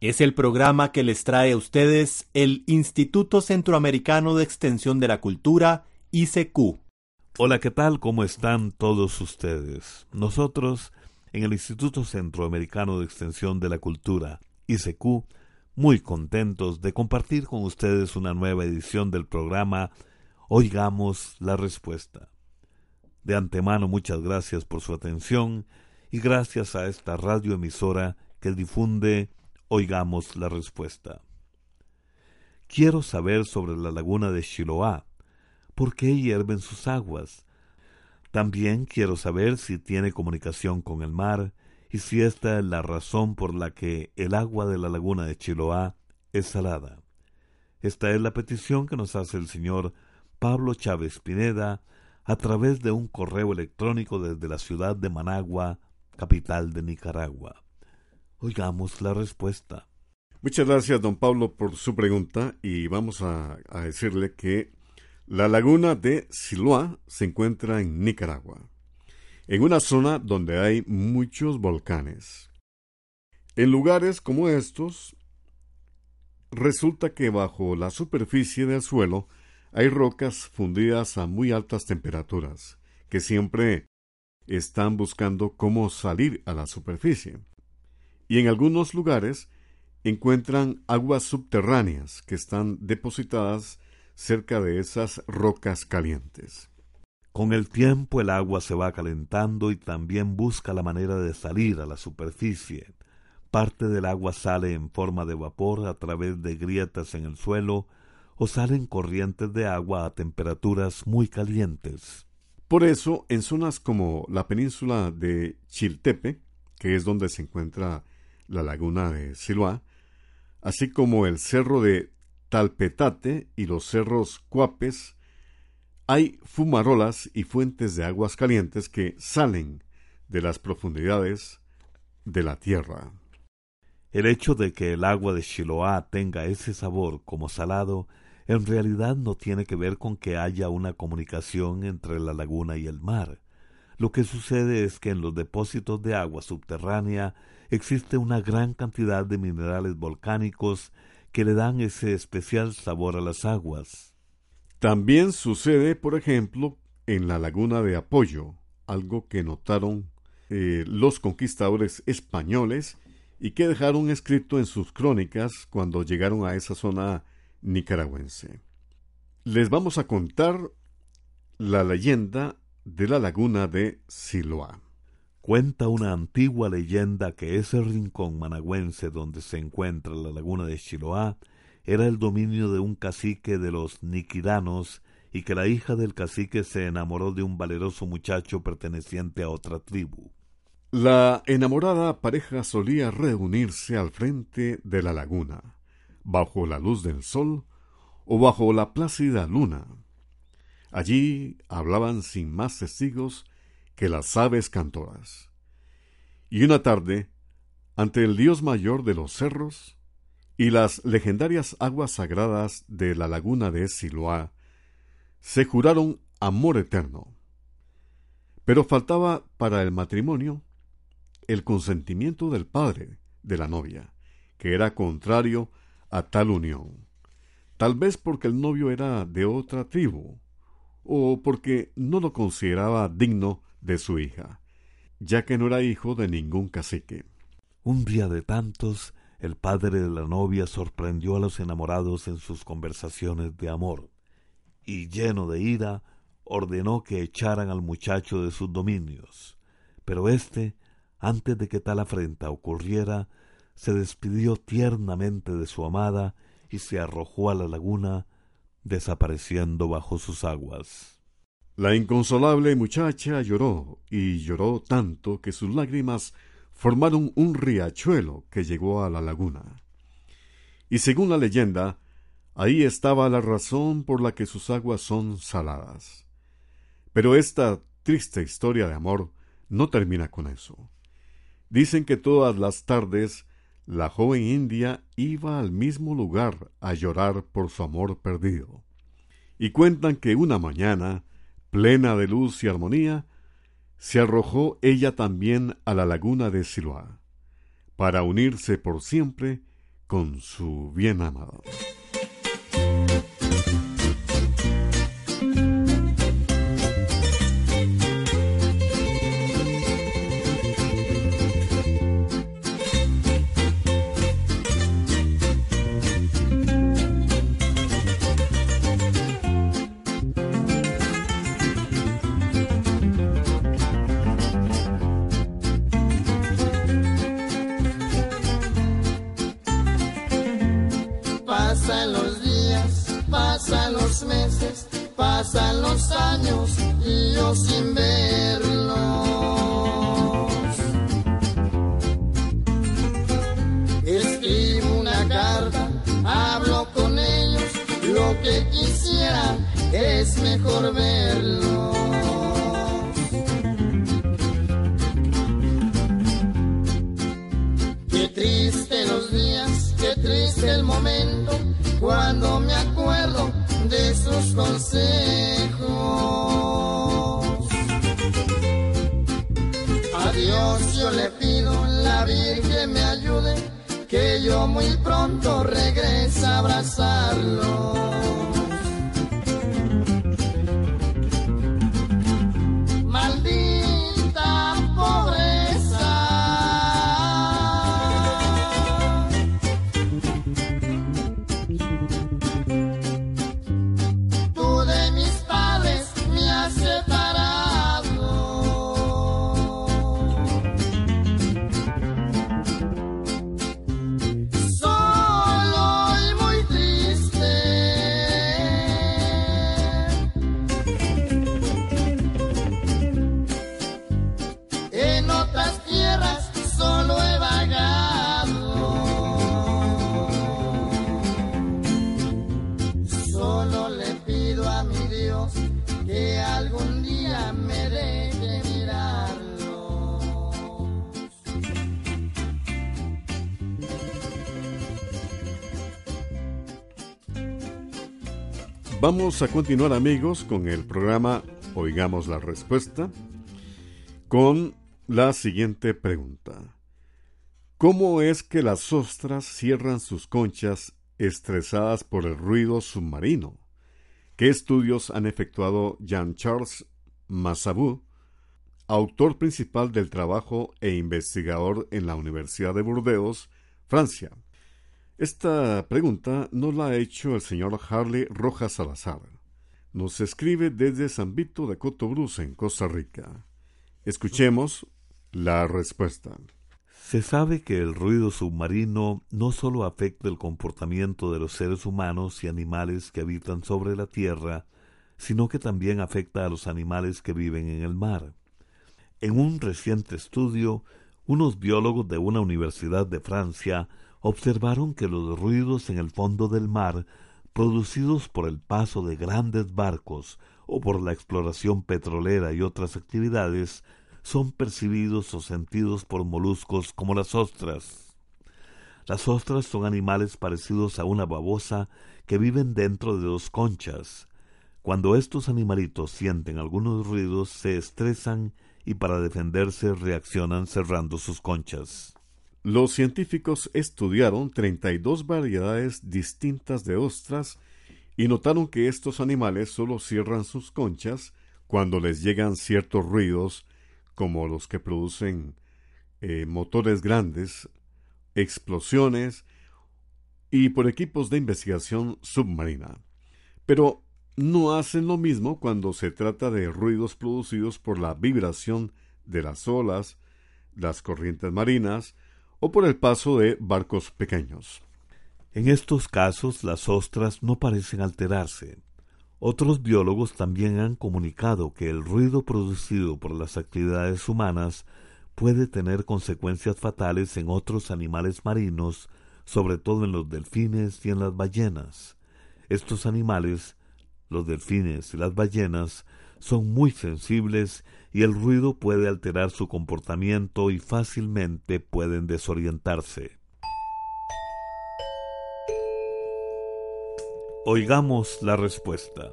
Es el programa que les trae a ustedes el Instituto Centroamericano de Extensión de la Cultura, ICQ. Hola, ¿qué tal? ¿Cómo están todos ustedes? Nosotros, en el Instituto Centroamericano de Extensión de la Cultura, ICQ, muy contentos de compartir con ustedes una nueva edición del programa Oigamos la Respuesta. De antemano, muchas gracias por su atención y gracias a esta radioemisora que difunde Oigamos la respuesta. Quiero saber sobre la laguna de Shiloah, por qué hierven sus aguas. También quiero saber si tiene comunicación con el mar y si esta es la razón por la que el agua de la laguna de Shiloah es salada. Esta es la petición que nos hace el señor Pablo Chávez Pineda a través de un correo electrónico desde la ciudad de Managua, capital de Nicaragua. Oigamos la respuesta. Muchas gracias, don Pablo, por su pregunta y vamos a, decirle que la laguna de Siloa se encuentra en Nicaragua, en una zona donde hay muchos volcanes. En lugares como estos, resulta que bajo la superficie del suelo hay rocas fundidas a muy altas temperaturas, que siempre están buscando cómo salir a la superficie. Y en algunos lugares encuentran aguas subterráneas que están depositadas cerca de esas rocas calientes. Con el tiempo el agua se va calentando y también busca la manera de salir a la superficie. Parte del agua sale en forma de vapor a través de grietas en el suelo o salen corrientes de agua a temperaturas muy calientes. Por eso, en zonas como la península de Chiltepe, que es donde se encuentra la laguna de Siloá, así como el cerro de Talpetate y los cerros Cuapes, hay fumarolas y fuentes de aguas calientes que salen de las profundidades de la tierra. El hecho de que el agua de Shiloah tenga ese sabor como salado en realidad no tiene que ver con que haya una comunicación entre la laguna y el mar. Lo que sucede es que en los depósitos de agua subterránea existe una gran cantidad de minerales volcánicos que le dan ese especial sabor a las aguas. También sucede, por ejemplo, en la laguna de Apoyo, algo que notaron eh, los conquistadores españoles y que dejaron escrito en sus crónicas cuando llegaron a esa zona nicaragüense. Les vamos a contar la leyenda de la laguna de Siloa. Cuenta una antigua leyenda que ese rincón managüense donde se encuentra la laguna de Siloa era el dominio de un cacique de los niquidanos y que la hija del cacique se enamoró de un valeroso muchacho perteneciente a otra tribu. La enamorada pareja solía reunirse al frente de la laguna bajo la luz del sol o bajo la plácida luna. Allí hablaban sin más testigos que las aves cantoras. Y una tarde, ante el dios mayor de los cerros y las legendarias aguas sagradas de la laguna de Siloá, se juraron amor eterno. Pero faltaba para el matrimonio el consentimiento del padre de la novia, que era contrario a tal unión. Tal vez porque el novio era de otra tribu, o porque no lo consideraba digno de su hija, ya que no era hijo de ningún cacique. Un día de tantos, el padre de la novia sorprendió a los enamorados en sus conversaciones de amor, y lleno de ira, ordenó que echaran al muchacho de sus dominios. Pero éste, antes de que tal afrenta ocurriera, se despidió tiernamente de su amada y se arrojó a la laguna, desapareciendo bajo sus aguas. La inconsolable muchacha lloró, y lloró tanto que sus lágrimas formaron un riachuelo que llegó a la laguna. y según la leyenda, ahí estaba la razón por la que sus aguas son saladas. Pero esta triste historia de amor no termina con eso. Dicen que todas las tardes la joven india iba al mismo lugar a llorar por su amor perdido. Y cuentan que una mañana, plena de luz y armonía, se arrojó ella también a la laguna de Siloá, para unirse por siempre con su bien amado. Vamos a continuar amigos con el programa Oigamos la Respuesta con la siguiente pregunta. ¿Cómo es que las ostras cierran sus conchas estresadas por el ruido submarino? ¿Qué estudios han efectuado Jean-Charles Massabou, autor principal del trabajo e investigador en la Universidad de Burdeos, Francia? Esta pregunta nos la ha hecho el señor Harley Rojas Salazar. Nos escribe desde San Vito de Cotobruz, en Costa Rica. Escuchemos la respuesta. Se sabe que el ruido submarino no solo afecta el comportamiento de los seres humanos y animales que habitan sobre la Tierra, sino que también afecta a los animales que viven en el mar. En un reciente estudio, unos biólogos de una universidad de Francia observaron que los ruidos en el fondo del mar, producidos por el paso de grandes barcos o por la exploración petrolera y otras actividades, son percibidos o sentidos por moluscos como las ostras. Las ostras son animales parecidos a una babosa que viven dentro de dos conchas. Cuando estos animalitos sienten algunos ruidos, se estresan y para defenderse reaccionan cerrando sus conchas. Los científicos estudiaron 32 variedades distintas de ostras y notaron que estos animales solo cierran sus conchas cuando les llegan ciertos ruidos como los que producen eh, motores grandes, explosiones y por equipos de investigación submarina. Pero no hacen lo mismo cuando se trata de ruidos producidos por la vibración de las olas, las corrientes marinas, o por el paso de barcos pequeños. En estos casos las ostras no parecen alterarse. Otros biólogos también han comunicado que el ruido producido por las actividades humanas puede tener consecuencias fatales en otros animales marinos, sobre todo en los delfines y en las ballenas. Estos animales, los delfines y las ballenas, son muy sensibles y el ruido puede alterar su comportamiento y fácilmente pueden desorientarse. Oigamos la respuesta.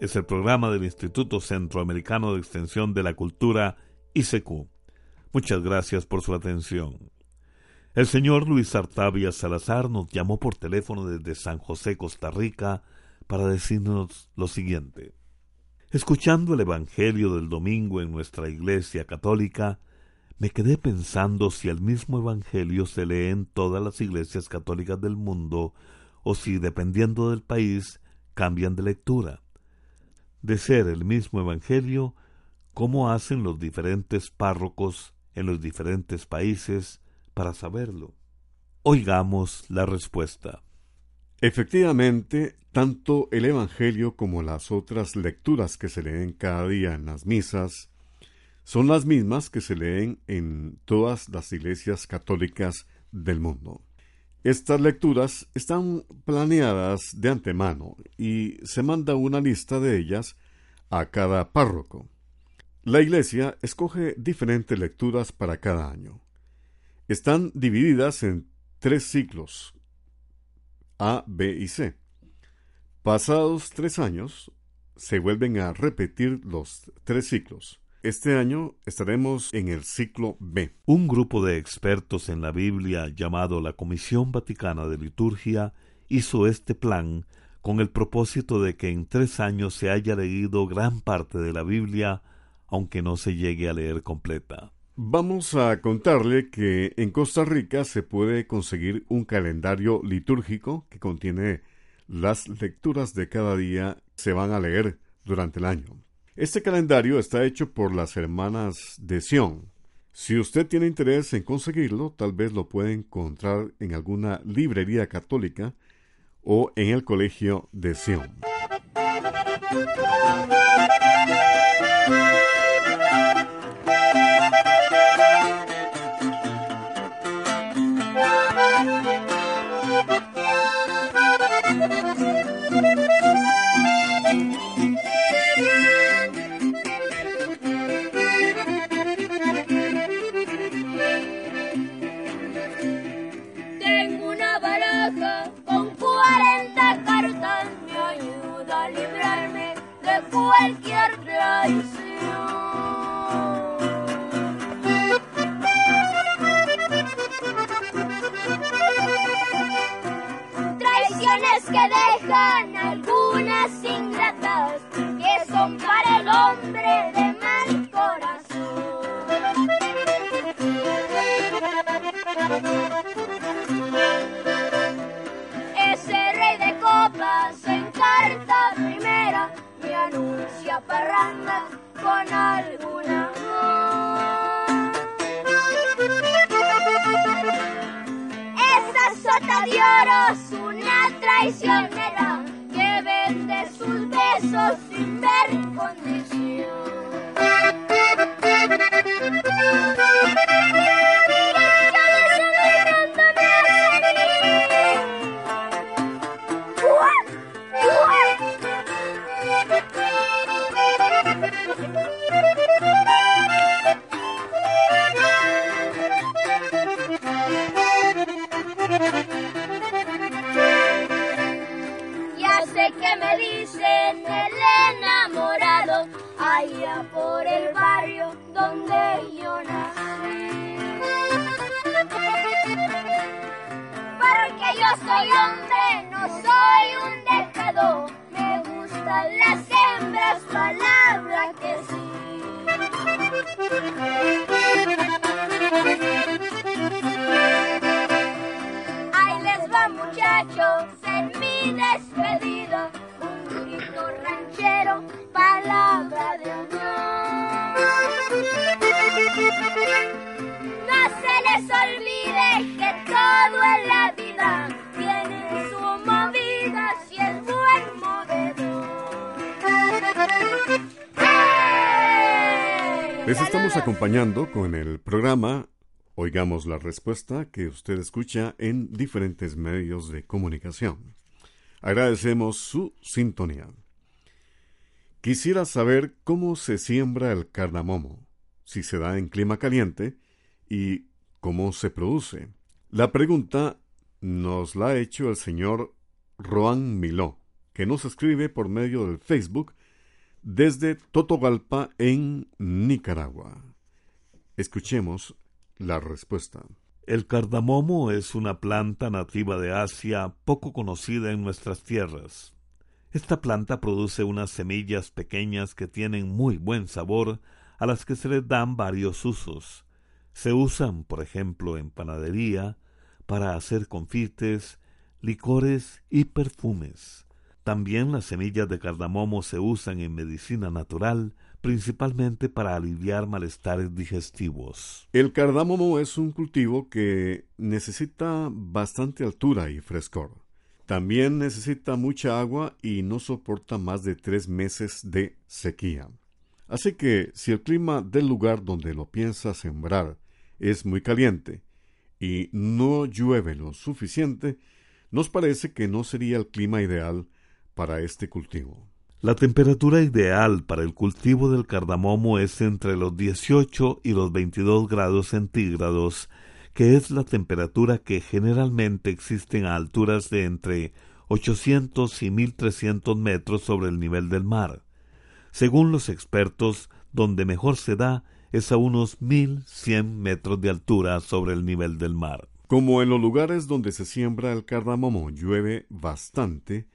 Es el programa del Instituto Centroamericano de Extensión de la Cultura, ICQ. Muchas gracias por su atención. El señor Luis Artavia Salazar nos llamó por teléfono desde San José, Costa Rica, para decirnos lo siguiente. Escuchando el Evangelio del domingo en nuestra Iglesia Católica, me quedé pensando si el mismo Evangelio se lee en todas las iglesias católicas del mundo o si, dependiendo del país, cambian de lectura. De ser el mismo Evangelio, ¿cómo hacen los diferentes párrocos en los diferentes países para saberlo? Oigamos la respuesta. Efectivamente, tanto el Evangelio como las otras lecturas que se leen cada día en las misas son las mismas que se leen en todas las iglesias católicas del mundo. Estas lecturas están planeadas de antemano y se manda una lista de ellas a cada párroco. La Iglesia escoge diferentes lecturas para cada año. Están divididas en tres ciclos, A, B y C. Pasados tres años, se vuelven a repetir los tres ciclos. Este año estaremos en el ciclo B. Un grupo de expertos en la Biblia llamado la Comisión Vaticana de Liturgia hizo este plan con el propósito de que en tres años se haya leído gran parte de la Biblia, aunque no se llegue a leer completa. Vamos a contarle que en Costa Rica se puede conseguir un calendario litúrgico que contiene las lecturas de cada día se van a leer durante el año. Este calendario está hecho por las hermanas de Sion. Si usted tiene interés en conseguirlo, tal vez lo puede encontrar en alguna librería católica o en el colegio de Sion. Traiciones que dejan algunas ingratas, que son para el hombre de parranda con alguna Esa sota de oro es una traicionera que vende sus besos sin ver condenar. Les estamos acompañando con el programa Oigamos la respuesta que usted escucha en diferentes medios de comunicación. Agradecemos su sintonía. Quisiera saber cómo se siembra el cardamomo, si se da en clima caliente y cómo se produce. La pregunta nos la ha hecho el señor Roan Miló, que nos escribe por medio del Facebook desde Totogalpa en Nicaragua. Escuchemos la respuesta. El cardamomo es una planta nativa de Asia poco conocida en nuestras tierras. Esta planta produce unas semillas pequeñas que tienen muy buen sabor, a las que se les dan varios usos. Se usan, por ejemplo, en panadería, para hacer confites, licores y perfumes. También las semillas de cardamomo se usan en medicina natural, principalmente para aliviar malestares digestivos. El cardamomo es un cultivo que necesita bastante altura y frescor. También necesita mucha agua y no soporta más de tres meses de sequía. Así que si el clima del lugar donde lo piensa sembrar es muy caliente y no llueve lo suficiente, nos parece que no sería el clima ideal para este cultivo. La temperatura ideal para el cultivo del cardamomo es entre los 18 y los 22 grados centígrados, que es la temperatura que generalmente existe a alturas de entre 800 y 1300 metros sobre el nivel del mar. Según los expertos, donde mejor se da es a unos 1100 metros de altura sobre el nivel del mar. Como en los lugares donde se siembra el cardamomo llueve bastante,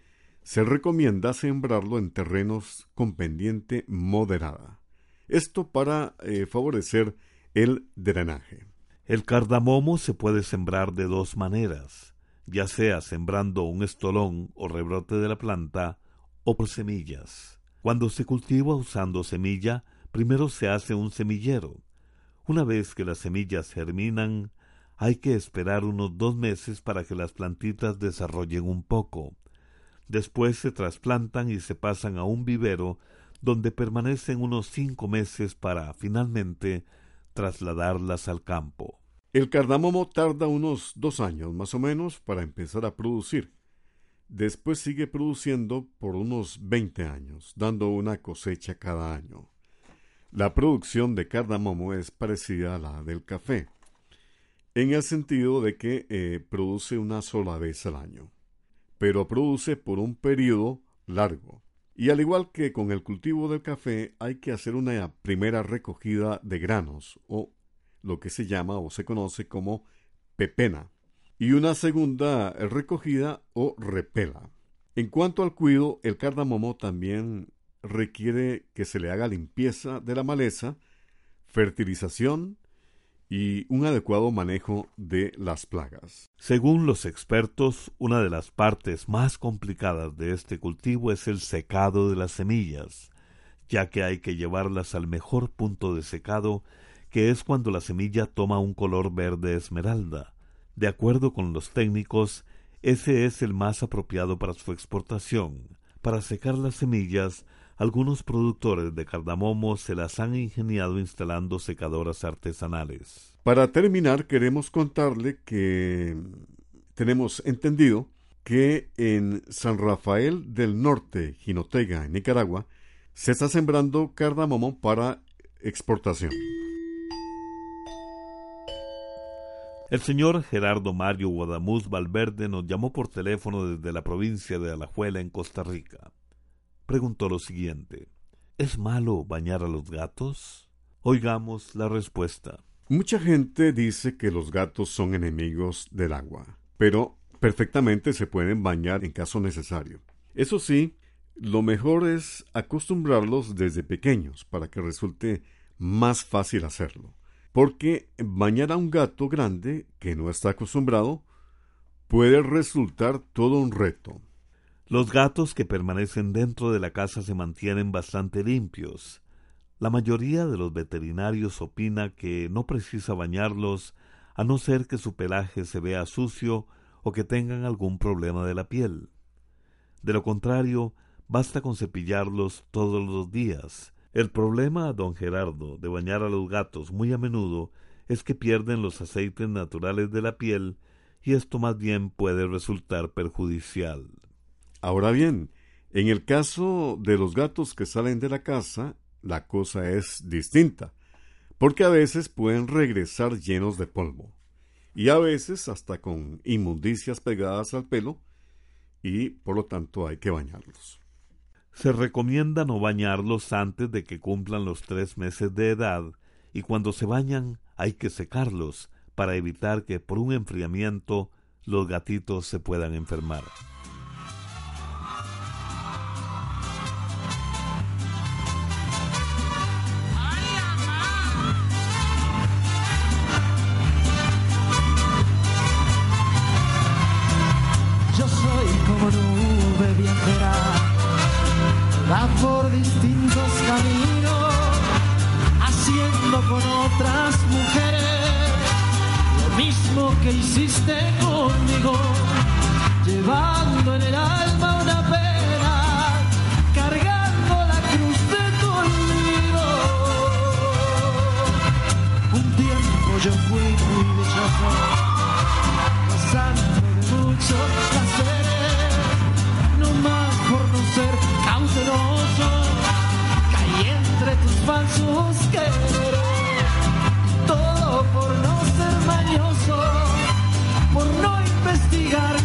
se recomienda sembrarlo en terrenos con pendiente moderada. Esto para eh, favorecer el drenaje. El cardamomo se puede sembrar de dos maneras, ya sea sembrando un estolón o rebrote de la planta o por semillas. Cuando se cultiva usando semilla, primero se hace un semillero. Una vez que las semillas germinan, hay que esperar unos dos meses para que las plantitas desarrollen un poco. Después se trasplantan y se pasan a un vivero donde permanecen unos cinco meses para, finalmente, trasladarlas al campo. El cardamomo tarda unos dos años más o menos para empezar a producir. Después sigue produciendo por unos veinte años, dando una cosecha cada año. La producción de cardamomo es parecida a la del café, en el sentido de que eh, produce una sola vez al año pero produce por un periodo largo. Y al igual que con el cultivo del café, hay que hacer una primera recogida de granos, o lo que se llama o se conoce como pepena, y una segunda recogida o repela. En cuanto al cuido, el cardamomo también requiere que se le haga limpieza de la maleza, fertilización y un adecuado manejo de las plagas. Según los expertos, una de las partes más complicadas de este cultivo es el secado de las semillas, ya que hay que llevarlas al mejor punto de secado, que es cuando la semilla toma un color verde esmeralda. De acuerdo con los técnicos, ese es el más apropiado para su exportación. Para secar las semillas, algunos productores de cardamomo se las han ingeniado instalando secadoras artesanales. Para terminar, queremos contarle que tenemos entendido que en San Rafael del Norte, Jinotega, en Nicaragua, se está sembrando cardamomo para exportación. El señor Gerardo Mario Guadamuz Valverde nos llamó por teléfono desde la provincia de Alajuela, en Costa Rica preguntó lo siguiente ¿Es malo bañar a los gatos? Oigamos la respuesta. Mucha gente dice que los gatos son enemigos del agua, pero perfectamente se pueden bañar en caso necesario. Eso sí, lo mejor es acostumbrarlos desde pequeños para que resulte más fácil hacerlo. Porque bañar a un gato grande que no está acostumbrado puede resultar todo un reto. Los gatos que permanecen dentro de la casa se mantienen bastante limpios. La mayoría de los veterinarios opina que no precisa bañarlos a no ser que su pelaje se vea sucio o que tengan algún problema de la piel. De lo contrario, basta con cepillarlos todos los días. El problema, don Gerardo, de bañar a los gatos muy a menudo es que pierden los aceites naturales de la piel y esto más bien puede resultar perjudicial. Ahora bien, en el caso de los gatos que salen de la casa, la cosa es distinta, porque a veces pueden regresar llenos de polvo, y a veces hasta con inmundicias pegadas al pelo, y por lo tanto hay que bañarlos. Se recomienda no bañarlos antes de que cumplan los tres meses de edad, y cuando se bañan hay que secarlos para evitar que por un enfriamiento los gatitos se puedan enfermar. Nube viajera, va por distintos caminos, haciendo con otras mujeres lo mismo que hiciste conmigo, llevando en el alma una pena, cargando la cruz de tu olvido. Un tiempo yo fui muy dichoso ser cauteloso, caí entre tus falsos quereres, todo por no ser mañoso, por no investigar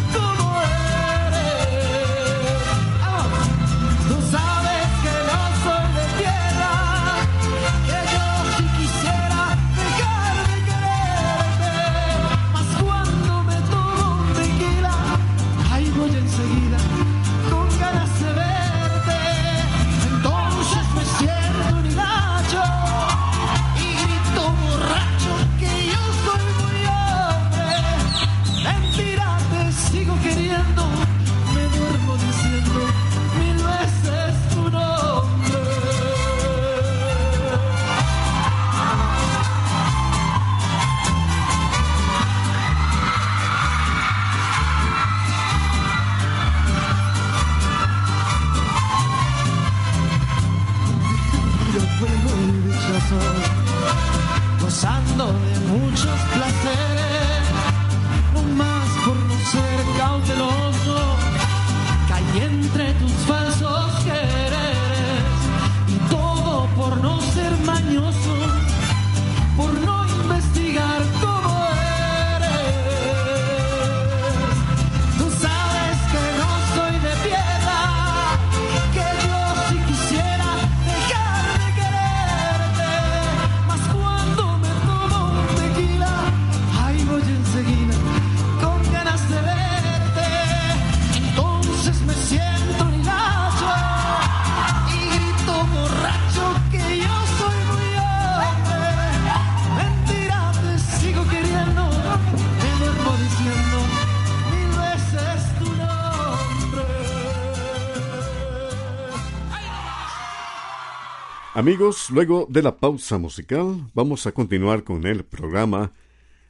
Amigos, luego de la pausa musical, vamos a continuar con el programa.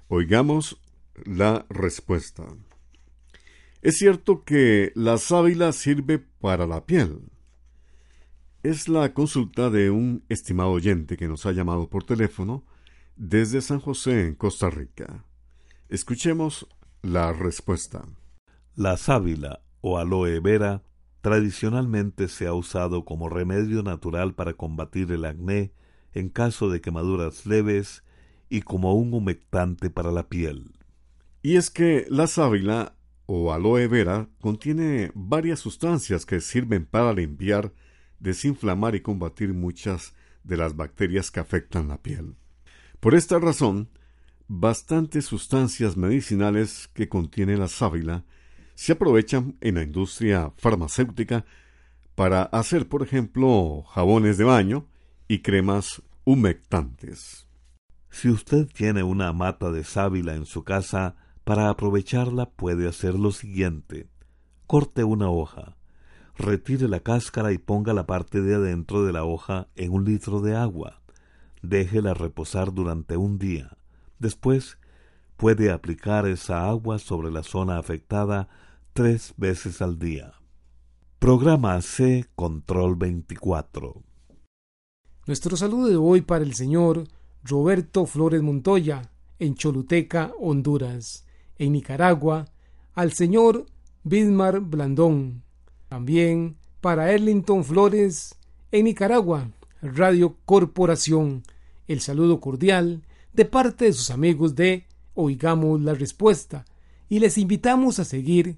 Oigamos la respuesta. Es cierto que la sábila sirve para la piel. Es la consulta de un estimado oyente que nos ha llamado por teléfono desde San José, en Costa Rica. Escuchemos la respuesta. La sábila o aloe vera tradicionalmente se ha usado como remedio natural para combatir el acné en caso de quemaduras leves y como un humectante para la piel. Y es que la sábila o aloe vera contiene varias sustancias que sirven para limpiar, desinflamar y combatir muchas de las bacterias que afectan la piel. Por esta razón, bastantes sustancias medicinales que contiene la sábila se aprovechan en la industria farmacéutica para hacer, por ejemplo, jabones de baño y cremas humectantes. Si usted tiene una mata de sábila en su casa, para aprovecharla puede hacer lo siguiente. Corte una hoja, retire la cáscara y ponga la parte de adentro de la hoja en un litro de agua. Déjela reposar durante un día. Después puede aplicar esa agua sobre la zona afectada tres veces al día. Programa C Control 24. Nuestro saludo de hoy para el señor Roberto Flores Montoya, en Choluteca, Honduras. En Nicaragua, al señor Bismar Blandón. También para Erlington Flores, en Nicaragua, Radio Corporación. El saludo cordial de parte de sus amigos de Oigamos la Respuesta y les invitamos a seguir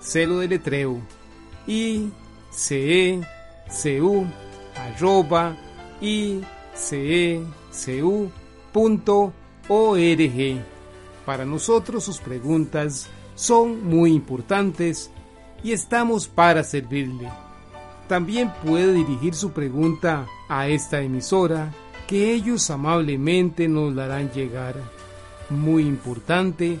Celo de letreo arroba. Para nosotros sus preguntas son muy importantes y estamos para servirle. También puede dirigir su pregunta a esta emisora que ellos amablemente nos la harán llegar. Muy importante,